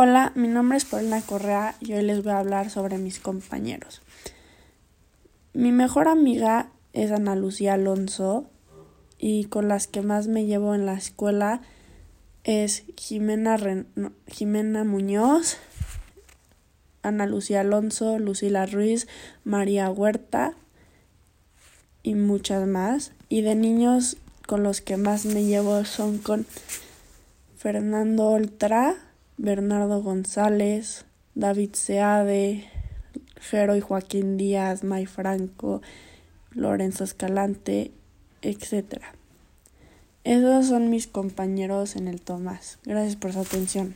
Hola, mi nombre es Paulina Correa y hoy les voy a hablar sobre mis compañeros. Mi mejor amiga es Ana Lucía Alonso y con las que más me llevo en la escuela es Jimena, Jimena Muñoz, Ana Lucía Alonso, Lucila Ruiz, María Huerta y muchas más. Y de niños con los que más me llevo son con Fernando Oltra, Bernardo González, David Seade, Jero y Joaquín Díaz, May Franco, Lorenzo Escalante, etc. Esos son mis compañeros en el Tomás. Gracias por su atención.